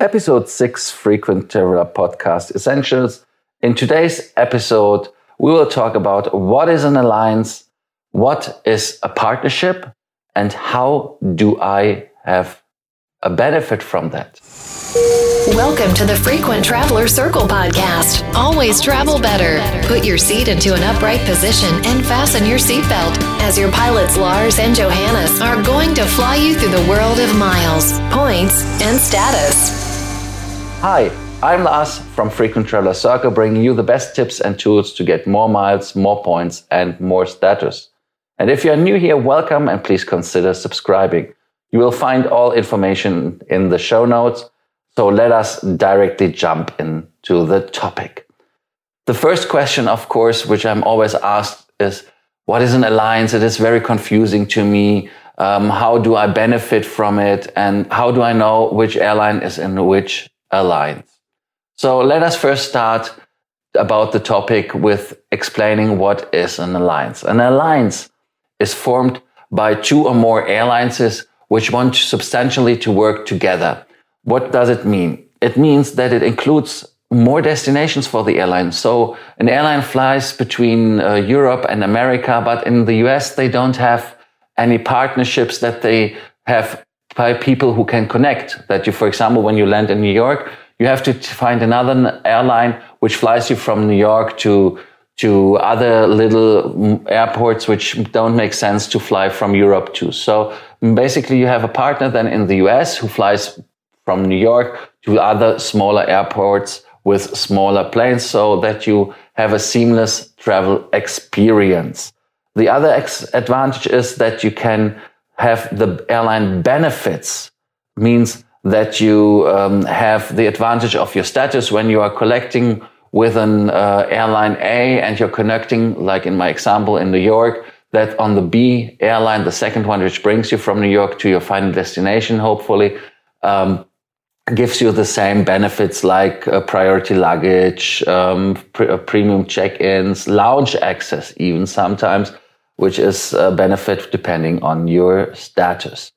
episode 6 Frequent Traveler Podcast Essentials. In today's episode, we will talk about what is an alliance, what is a partnership, and how do I have a benefit from that. Welcome to the Frequent Traveler Circle podcast. Always travel better. Put your seat into an upright position and fasten your seatbelt as your pilots Lars and Johannes are going to fly you through the world of miles, points, and status. Hi, I'm Lars from Frequent Traveler Circle, bringing you the best tips and tools to get more miles, more points, and more status. And if you're new here, welcome and please consider subscribing. You will find all information in the show notes so let us directly jump into the topic. The first question, of course, which I'm always asked is, what is an alliance? It is very confusing to me. Um, how do I benefit from it? And how do I know which airline is in which alliance? So let us first start about the topic with explaining what is an alliance. An alliance is formed by two or more airlines which want substantially to work together. What does it mean? It means that it includes more destinations for the airline. So an airline flies between uh, Europe and America, but in the US, they don't have any partnerships that they have by people who can connect. That you, for example, when you land in New York, you have to find another airline which flies you from New York to to other little mm, airports which don't make sense to fly from Europe to. So basically you have a partner then in the US who flies from New York to other smaller airports with smaller planes so that you have a seamless travel experience. The other advantage is that you can have the airline benefits, means that you um, have the advantage of your status when you are collecting with an uh, airline A and you're connecting, like in my example in New York, that on the B airline, the second one, which brings you from New York to your final destination, hopefully, um, gives you the same benefits like uh, priority luggage, um, uh, premium check-ins, lounge access, even sometimes, which is a benefit depending on your status.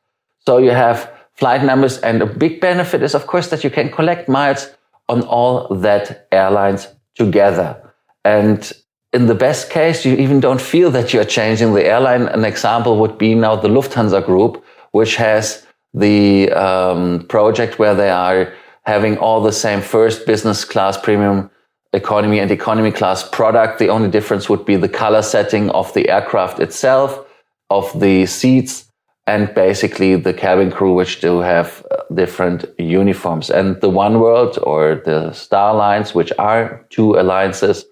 So you have flight numbers, and a big benefit is, of course, that you can collect miles on all that airlines together. And in the best case, you even don't feel that you're changing the airline. An example would be now the Lufthansa Group, which has the um, project where they are having all the same first business class, premium economy and economy class product. The only difference would be the color setting of the aircraft itself, of the seats, and basically the cabin crew, which do have uh, different uniforms. And the One World or the Star Alliance, which are two alliances,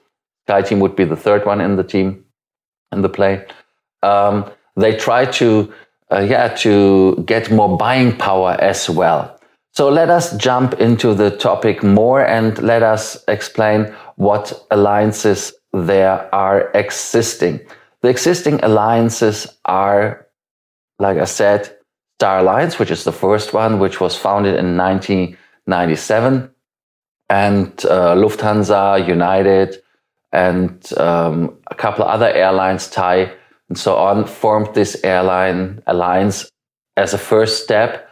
SkyTeam would be the third one in the team, in the play. Um, they try to uh, yeah, to get more buying power as well. So let us jump into the topic more and let us explain what alliances there are existing. The existing alliances are, like I said, Star Alliance, which is the first one, which was founded in 1997, and uh, Lufthansa, United, and um, a couple of other airlines, Thai, and so on, formed this airline alliance as a first step.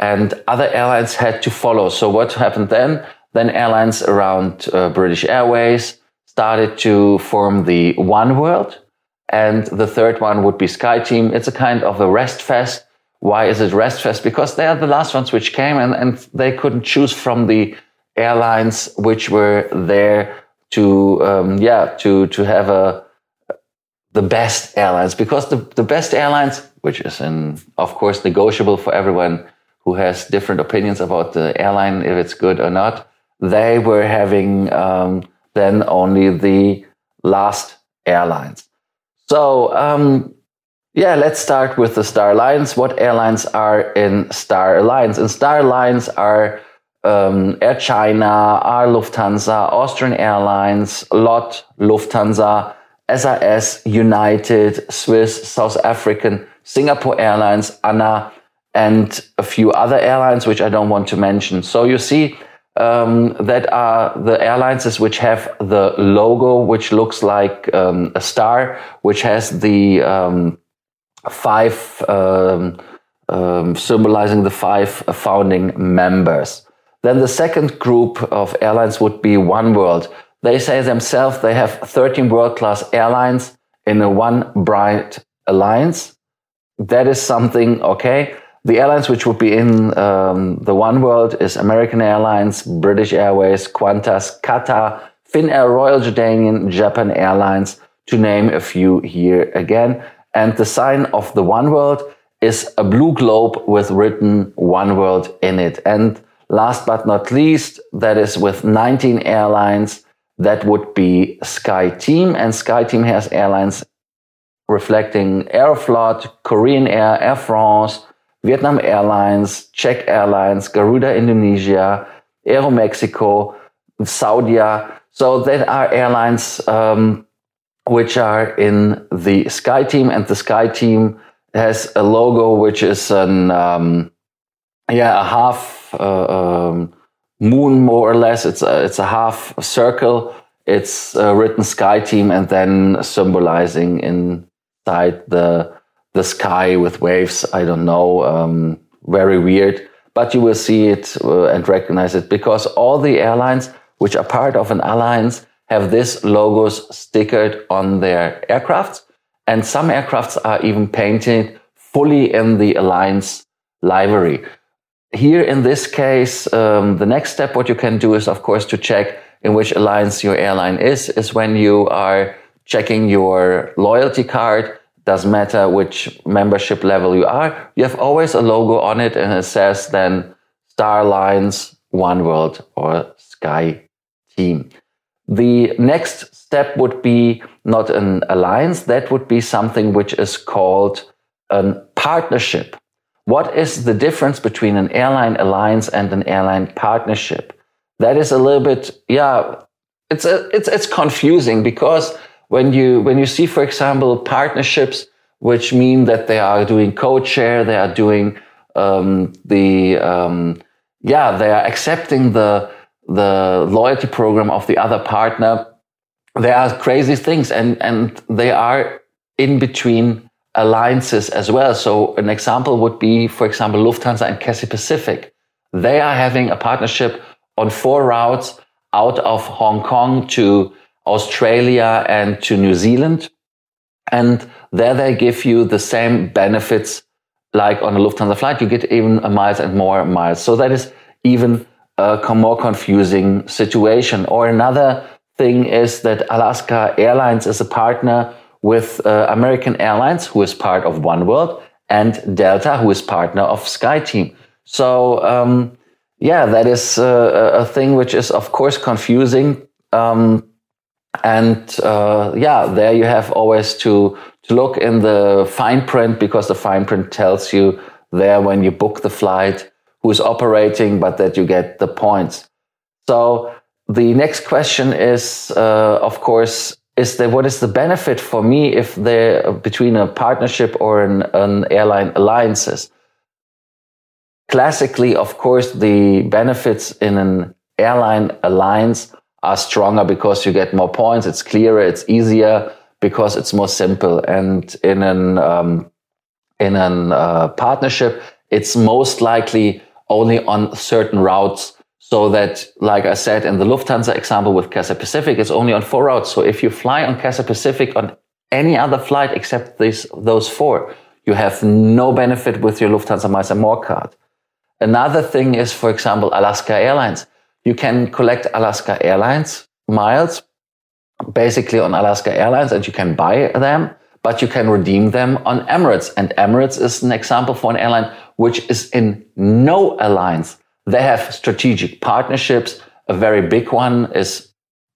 And other airlines had to follow. So what happened then? Then airlines around uh, British Airways started to form the One World. And the third one would be SkyTeam. It's a kind of a rest fest. Why is it rest fest? Because they are the last ones which came and, and they couldn't choose from the airlines which were there to, um, yeah, to, to have a, the best airlines because the, the best airlines, which is in, of course, negotiable for everyone who has different opinions about the airline, if it's good or not, they were having um, then only the last airlines. So, um, yeah, let's start with the Star Alliance. What airlines are in Star Alliance? And Star Alliance are um, Air China, Air Lufthansa, Austrian Airlines, LOT, Lufthansa, SAS, United, Swiss, South African, Singapore Airlines, ANA, and a few other airlines, which I don't want to mention. So you see, um, that are the airlines which have the logo, which looks like um, a star, which has the um, five um, um, symbolizing the five founding members. Then the second group of airlines would be One World. They say themselves they have 13 world class airlines in a one bright alliance. That is something, okay. The airlines which would be in um, the One World is American Airlines, British Airways, Qantas, Qatar, Finnair, Royal Jordanian, Japan Airlines, to name a few here again. And the sign of the One World is a blue globe with written One World in it. And last but not least, that is with 19 airlines, that would be SkyTeam. And SkyTeam has airlines reflecting Aeroflot, Korean Air, Air France, Vietnam Airlines, Czech Airlines, Garuda Indonesia, Aeromexico, Saudia. So that are airlines um, which are in the SkyTeam, and the SkyTeam has a logo which is an um, yeah a half uh, um, moon more or less. It's a, it's a half circle. It's uh, written SkyTeam and then symbolizing inside the the sky with waves. I don't know, um, very weird. But you will see it uh, and recognize it because all the airlines which are part of an alliance have this logos stickered on their aircrafts. And some aircrafts are even painted fully in the Alliance livery. Here in this case, um, the next step, what you can do is, of course, to check in which alliance your airline is, is when you are checking your loyalty card. Doesn't matter which membership level you are. You have always a logo on it and it says then Star Alliance, One World or Sky Team. The next step would be not an alliance, that would be something which is called a partnership. What is the difference between an airline alliance and an airline partnership? That is a little bit, yeah, it's a, it's it's confusing because when you when you see, for example, partnerships which mean that they are doing share, they are doing um, the um, yeah, they are accepting the the loyalty program of the other partner, there are crazy things and, and they are in between alliances as well. So an example would be, for example, Lufthansa and Cathay Pacific. They are having a partnership on four routes out of Hong Kong to Australia and to New Zealand. And there they give you the same benefits like on a Lufthansa flight. You get even miles and more miles. So that is even a more confusing situation. Or another thing is that Alaska Airlines is a partner with uh, American Airlines, who is part of One World, and Delta, who is partner of SkyTeam. So, um, yeah, that is uh, a thing which is, of course, confusing. Um, and uh, yeah, there you have always to to look in the fine print because the fine print tells you there when you book the flight who's operating, but that you get the points. So the next question is, uh, of course, is there what is the benefit for me if there between a partnership or an, an airline alliances? Classically, of course, the benefits in an airline alliance are stronger because you get more points. It's clearer. It's easier because it's more simple. And in an um, in an uh, partnership, it's most likely only on certain routes. So that, like I said in the Lufthansa example with Cathay Pacific, it's only on four routes. So if you fly on Cathay Pacific on any other flight except these, those four, you have no benefit with your Lufthansa Miles and More card. Another thing is, for example, Alaska Airlines. You can collect Alaska Airlines miles basically on Alaska Airlines and you can buy them, but you can redeem them on Emirates. And Emirates is an example for an airline which is in no alliance. They have strategic partnerships. A very big one is,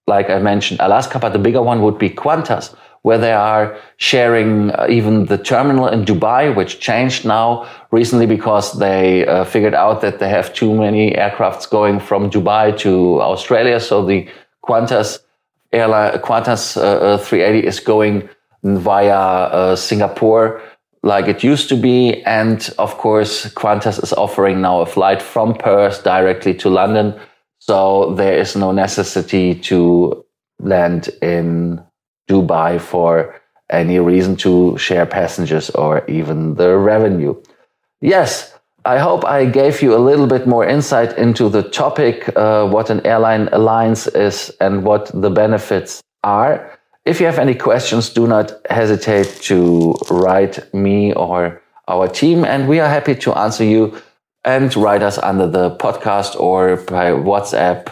like I mentioned, Alaska, but the bigger one would be Qantas, where they are sharing uh, even the terminal in Dubai, which changed now recently because they uh, figured out that they have too many aircrafts going from Dubai to Australia. So the Qantas airline, Qantas uh, 380 uh, is going via uh, Singapore like it used to be. And of course, Qantas is offering now a flight from Perth directly to London. So there is no necessity to land in Dubai for any reason to share passengers or even the revenue. Yes, I hope I gave you a little bit more insight into the topic, uh, what an airline alliance is and what the benefits are. If you have any questions, do not hesitate to write me or our team, and we are happy to answer you and write us under the podcast or by WhatsApp,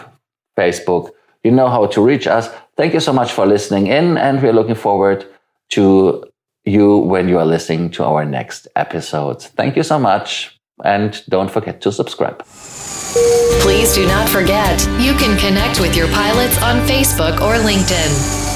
Facebook. You know how to reach us. Thank you so much for listening in, and we're looking forward to you when you are listening to our next episode. Thank you so much, and don't forget to subscribe. Please do not forget, you can connect with your pilots on Facebook or LinkedIn.